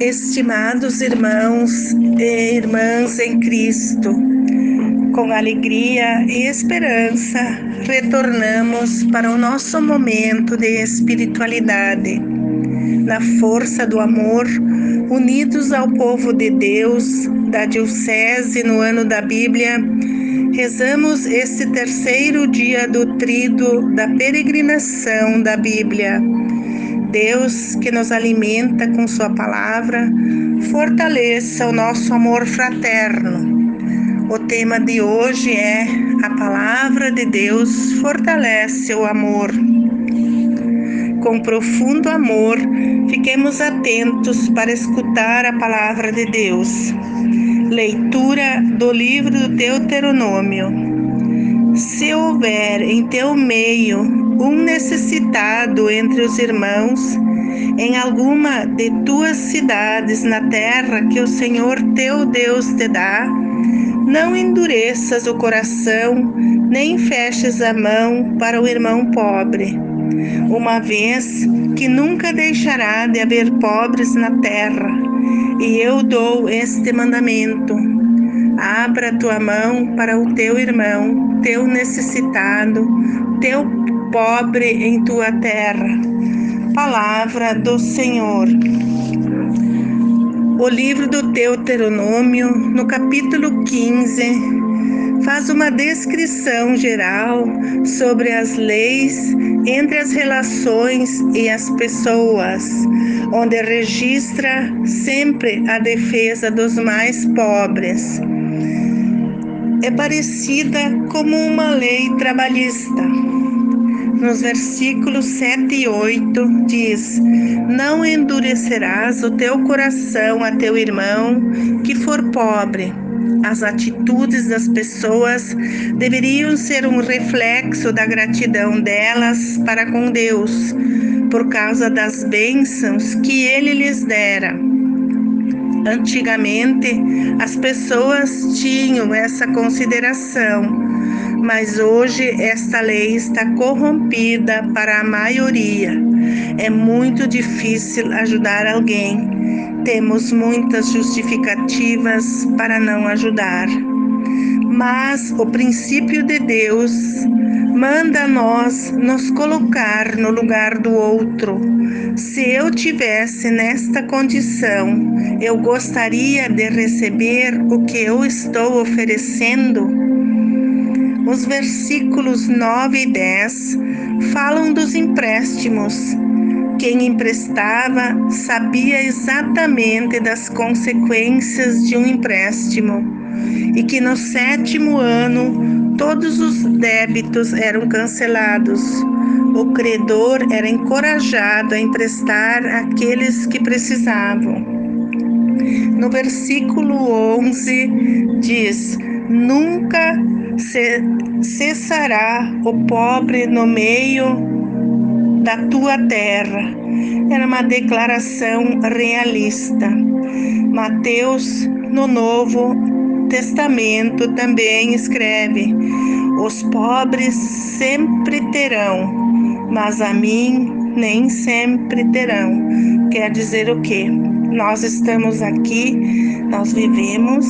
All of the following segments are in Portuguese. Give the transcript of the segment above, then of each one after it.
Estimados irmãos e irmãs em Cristo, com alegria e esperança, retornamos para o nosso momento de espiritualidade. Na força do amor, unidos ao povo de Deus, da Diocese no ano da Bíblia, rezamos este terceiro dia do trido da peregrinação da Bíblia Deus que nos alimenta com Sua palavra, fortaleça o nosso amor fraterno. O tema de hoje é A Palavra de Deus fortalece o amor. Com profundo amor, fiquemos atentos para escutar a palavra de Deus. Leitura do livro do Deuteronômio. Se houver em teu meio um necessitado entre os irmãos em alguma de tuas cidades na terra que o Senhor teu Deus te dá, não endureças o coração, nem feches a mão para o irmão pobre, uma vez que nunca deixará de haver pobres na terra. E eu dou este mandamento: abra tua mão para o teu irmão, teu necessitado, teu pobre em tua terra. Palavra do Senhor. O livro do Deuteronômio, no capítulo 15, faz uma descrição geral sobre as leis entre as relações e as pessoas, onde registra sempre a defesa dos mais pobres. É parecida como uma lei trabalhista nos versículos 7 e 8, diz: Não endurecerás o teu coração a teu irmão que for pobre. As atitudes das pessoas deveriam ser um reflexo da gratidão delas para com Deus, por causa das bênçãos que ele lhes dera. Antigamente, as pessoas tinham essa consideração mas hoje esta lei está corrompida para a maioria. É muito difícil ajudar alguém. Temos muitas justificativas para não ajudar. Mas o princípio de Deus manda nós nos colocar no lugar do outro. Se eu tivesse nesta condição, eu gostaria de receber o que eu estou oferecendo os versículos 9 e 10 falam dos empréstimos. Quem emprestava sabia exatamente das consequências de um empréstimo e que no sétimo ano todos os débitos eram cancelados. O credor era encorajado a emprestar àqueles que precisavam. No versículo 11 diz: Nunca cessará o pobre no meio da tua terra. Era uma declaração realista. Mateus, no Novo Testamento, também escreve: Os pobres sempre terão, mas a mim nem sempre terão. Quer dizer o quê? Nós estamos aqui, nós vivemos,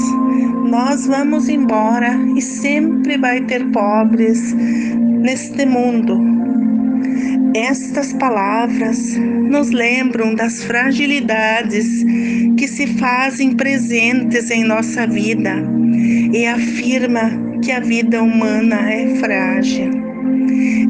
nós vamos embora e sempre vai ter pobres neste mundo. Estas palavras nos lembram das fragilidades que se fazem presentes em nossa vida e afirma que a vida humana é frágil.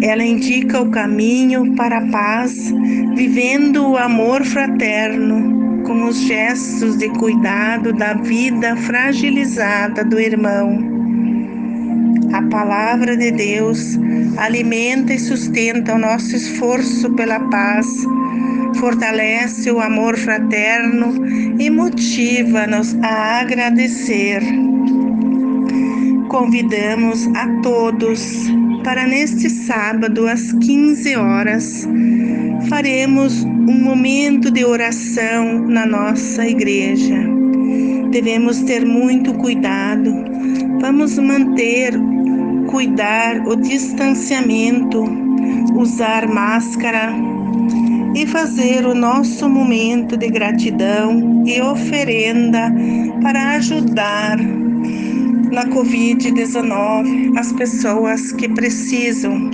Ela indica o caminho para a paz, vivendo o amor fraterno com os gestos de cuidado da vida fragilizada do irmão. Palavra de Deus alimenta e sustenta o nosso esforço pela paz, fortalece o amor fraterno e motiva-nos a agradecer. Convidamos a todos para neste sábado às 15 horas faremos um momento de oração na nossa igreja. Devemos ter muito cuidado. Vamos manter, cuidar o distanciamento, usar máscara e fazer o nosso momento de gratidão e oferenda para ajudar na Covid-19 as pessoas que precisam.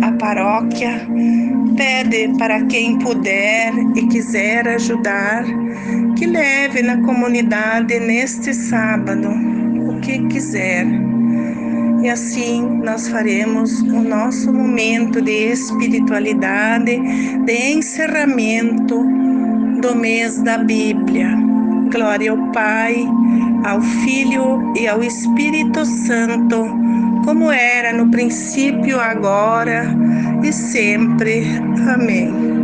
A paróquia pede para quem puder e quiser ajudar que leve na comunidade neste sábado o que quiser. E assim nós faremos o nosso momento de espiritualidade, de encerramento do mês da Bíblia. Glória ao Pai, ao Filho e ao Espírito Santo, como era no princípio, agora e sempre. Amém.